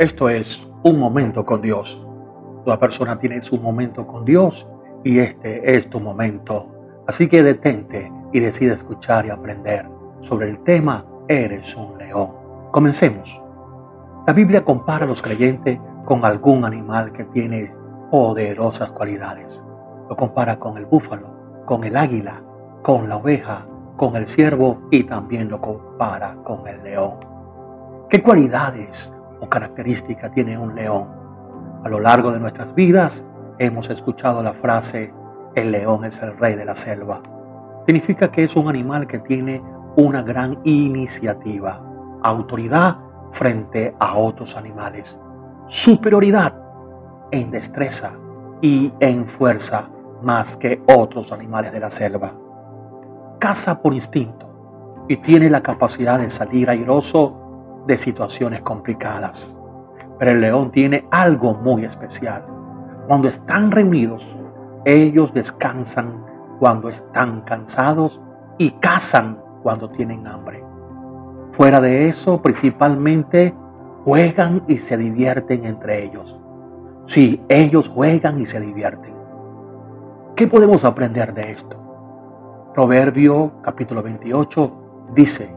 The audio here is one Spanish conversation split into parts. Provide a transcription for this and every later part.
Esto es un momento con Dios. Toda persona tiene su momento con Dios y este es tu momento. Así que detente y decide escuchar y aprender sobre el tema Eres un león. Comencemos. La Biblia compara a los creyentes con algún animal que tiene poderosas cualidades. Lo compara con el búfalo, con el águila, con la oveja, con el ciervo y también lo compara con el león. ¿Qué cualidades o características tiene un león? A lo largo de nuestras vidas hemos escuchado la frase, el león es el rey de la selva. Significa que es un animal que tiene una gran iniciativa, autoridad frente a otros animales, superioridad en destreza y en fuerza más que otros animales de la selva. Caza por instinto y tiene la capacidad de salir airoso de situaciones complicadas. Pero el león tiene algo muy especial. Cuando están reunidos, ellos descansan cuando están cansados y cazan cuando tienen hambre. Fuera de eso, principalmente juegan y se divierten entre ellos. Sí, ellos juegan y se divierten. ¿Qué podemos aprender de esto? Proverbio capítulo 28 dice,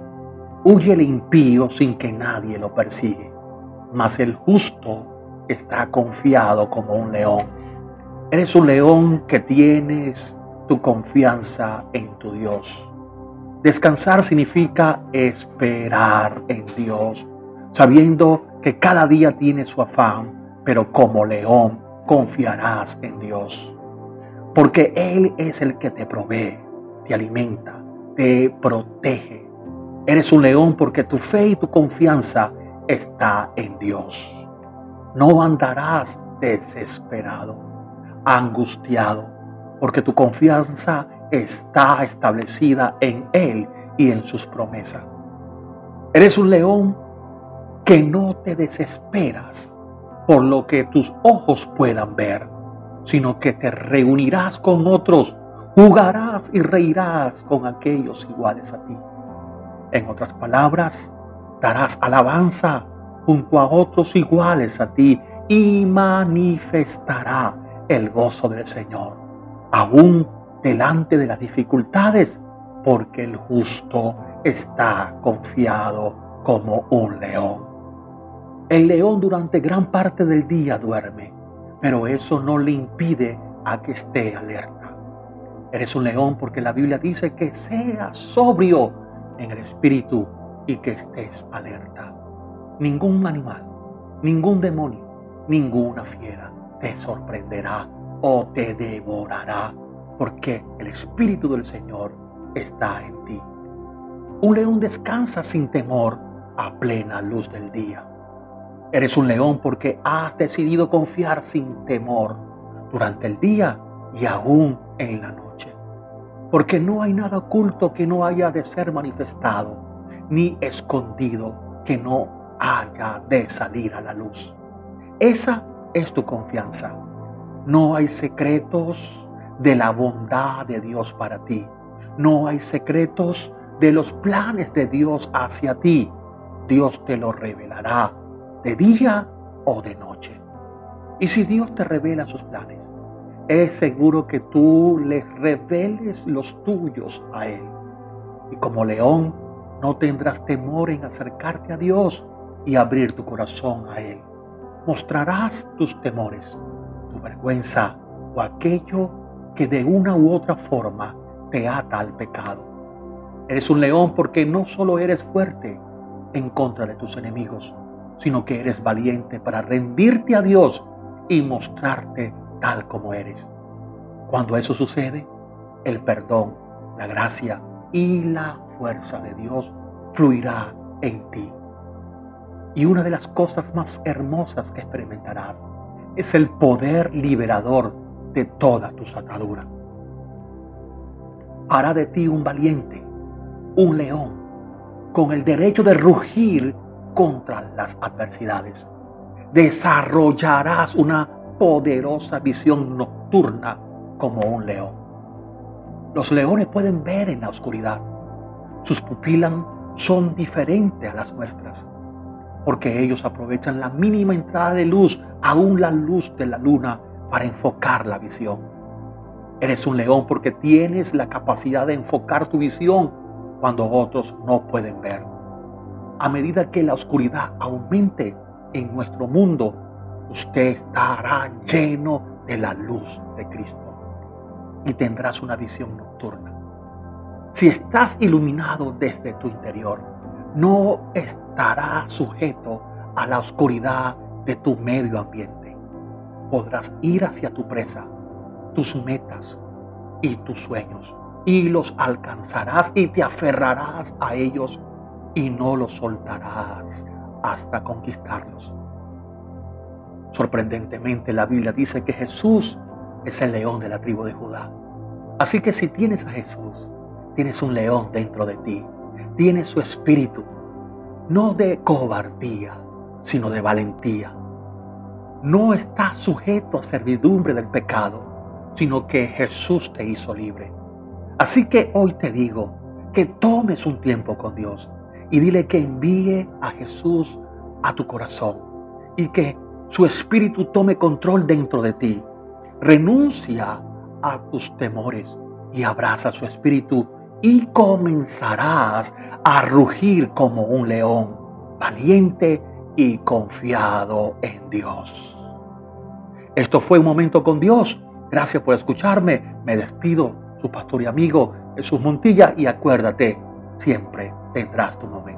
huye el impío sin que nadie lo persigue, mas el justo está confiado como un león. Eres un león que tienes tu confianza en tu Dios. Descansar significa esperar en Dios, sabiendo que cada día tiene su afán, pero como león confiarás en Dios. Porque Él es el que te provee, te alimenta, te protege. Eres un león porque tu fe y tu confianza está en Dios. No andarás desesperado, angustiado, porque tu confianza está establecida en Él y en sus promesas. Eres un león que no te desesperas por lo que tus ojos puedan ver, sino que te reunirás con otros, jugarás y reirás con aquellos iguales a ti. En otras palabras, darás alabanza junto a otros iguales a ti y manifestará el gozo del Señor, aún delante de las dificultades, porque el justo está confiado como un león. El león durante gran parte del día duerme, pero eso no le impide a que esté alerta. Eres un león porque la Biblia dice que seas sobrio en el espíritu y que estés alerta. Ningún animal, ningún demonio, ninguna fiera te sorprenderá o te devorará porque el Espíritu del Señor está en ti. Un león descansa sin temor a plena luz del día. Eres un león porque has decidido confiar sin temor durante el día y aún en la noche. Porque no hay nada oculto que no haya de ser manifestado, ni escondido que no haya de salir a la luz. Esa es tu confianza. No hay secretos de la bondad de Dios para ti. No hay secretos de los planes de Dios hacia ti. Dios te lo revelará de día o de noche. Y si Dios te revela sus planes, es seguro que tú les reveles los tuyos a Él. Y como león, no tendrás temor en acercarte a Dios y abrir tu corazón a Él. Mostrarás tus temores, tu vergüenza o aquello que de una u otra forma te ata al pecado. Eres un león porque no solo eres fuerte en contra de tus enemigos, sino que eres valiente para rendirte a Dios y mostrarte tal como eres. Cuando eso sucede, el perdón, la gracia y la fuerza de Dios fluirá en ti. Y una de las cosas más hermosas que experimentarás es el poder liberador de todas tus ataduras. Hará de ti un valiente, un león, con el derecho de rugir contra las adversidades. Desarrollarás una poderosa visión nocturna como un león. Los leones pueden ver en la oscuridad. Sus pupilas son diferentes a las nuestras. porque ellos aprovechan la mínima entrada de luz, aún la luz de la luna, para enfocar la visión. Eres un león porque tienes la capacidad de enfocar tu visión cuando otros no pueden ver. A medida que la oscuridad aumente en nuestro mundo, usted estará lleno de la luz de Cristo y tendrás una visión nocturna. Si estás iluminado desde tu interior, no estará sujeto a la oscuridad de tu medio ambiente. Podrás ir hacia tu presa, tus metas y tus sueños, y los alcanzarás y te aferrarás a ellos y no los soltarás hasta conquistarlos. Sorprendentemente la Biblia dice que Jesús es el león de la tribu de Judá. Así que si tienes a Jesús, tienes un león dentro de ti, tienes su espíritu, no de cobardía, sino de valentía. No está sujeto a servidumbre del pecado, sino que Jesús te hizo libre. Así que hoy te digo que tomes un tiempo con Dios y dile que envíe a Jesús a tu corazón y que su espíritu tome control dentro de ti. Renuncia a tus temores y abraza su espíritu y comenzarás a rugir como un león, valiente y confiado en Dios. Esto fue un momento con Dios. Gracias por escucharme. Me despido, su pastor y amigo Jesús Montilla, y acuérdate, siempre tendrás tu momento.